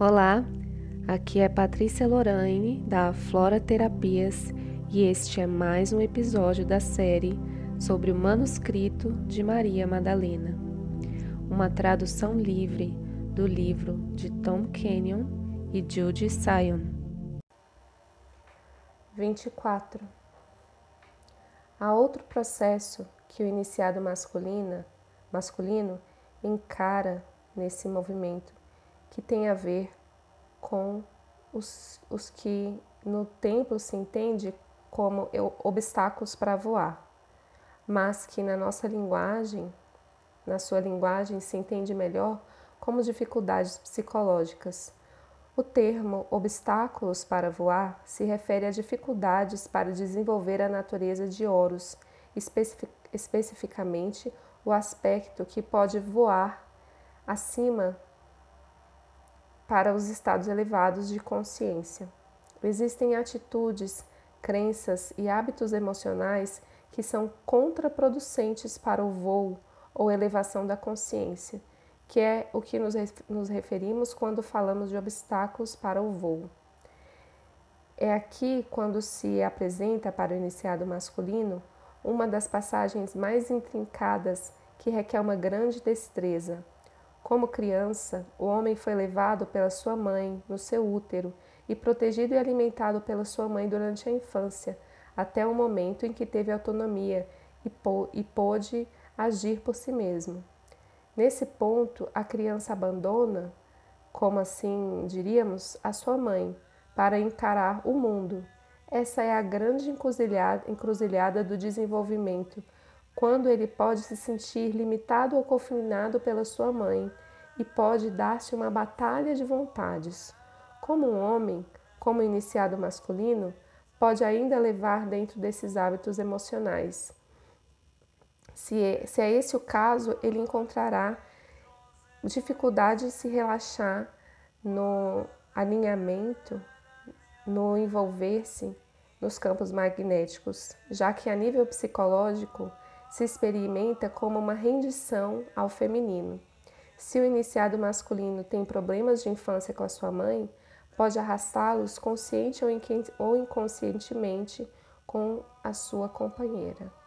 Olá, aqui é Patrícia Lorraine da Flora Terapias e este é mais um episódio da série sobre o manuscrito de Maria Madalena, uma tradução livre do livro de Tom Kenyon e Judy Sion. 24. Há outro processo que o iniciado masculina, masculino encara nesse movimento que tem a ver com os, os que no templo se entende como obstáculos para voar, mas que na nossa linguagem, na sua linguagem, se entende melhor como dificuldades psicológicas. O termo obstáculos para voar se refere a dificuldades para desenvolver a natureza de Horus, especific especificamente o aspecto que pode voar acima para os estados elevados de consciência. Existem atitudes, crenças e hábitos emocionais que são contraproducentes para o voo ou elevação da consciência, que é o que nos, referimos quando falamos de obstáculos para o voo. É aqui quando se apresenta para o iniciado masculino uma das passagens mais intrincadas que requer uma grande destreza, como criança, o homem foi levado pela sua mãe no seu útero e protegido e alimentado pela sua mãe durante a infância, até o momento em que teve autonomia e pôde agir por si mesmo. Nesse ponto, a criança abandona, como assim diríamos, a sua mãe para encarar o mundo. Essa é a grande encruzilhada, encruzilhada do desenvolvimento quando ele pode se sentir limitado ou confinado pela sua mãe e pode dar-se uma batalha de vontades. Como um homem, como iniciado masculino, pode ainda levar dentro desses hábitos emocionais. Se é, se é esse o caso, ele encontrará dificuldade de se relaxar no alinhamento, no envolver-se nos campos magnéticos, já que a nível psicológico se experimenta como uma rendição ao feminino. Se o iniciado masculino tem problemas de infância com a sua mãe, pode arrastá-los consciente ou inconscientemente com a sua companheira.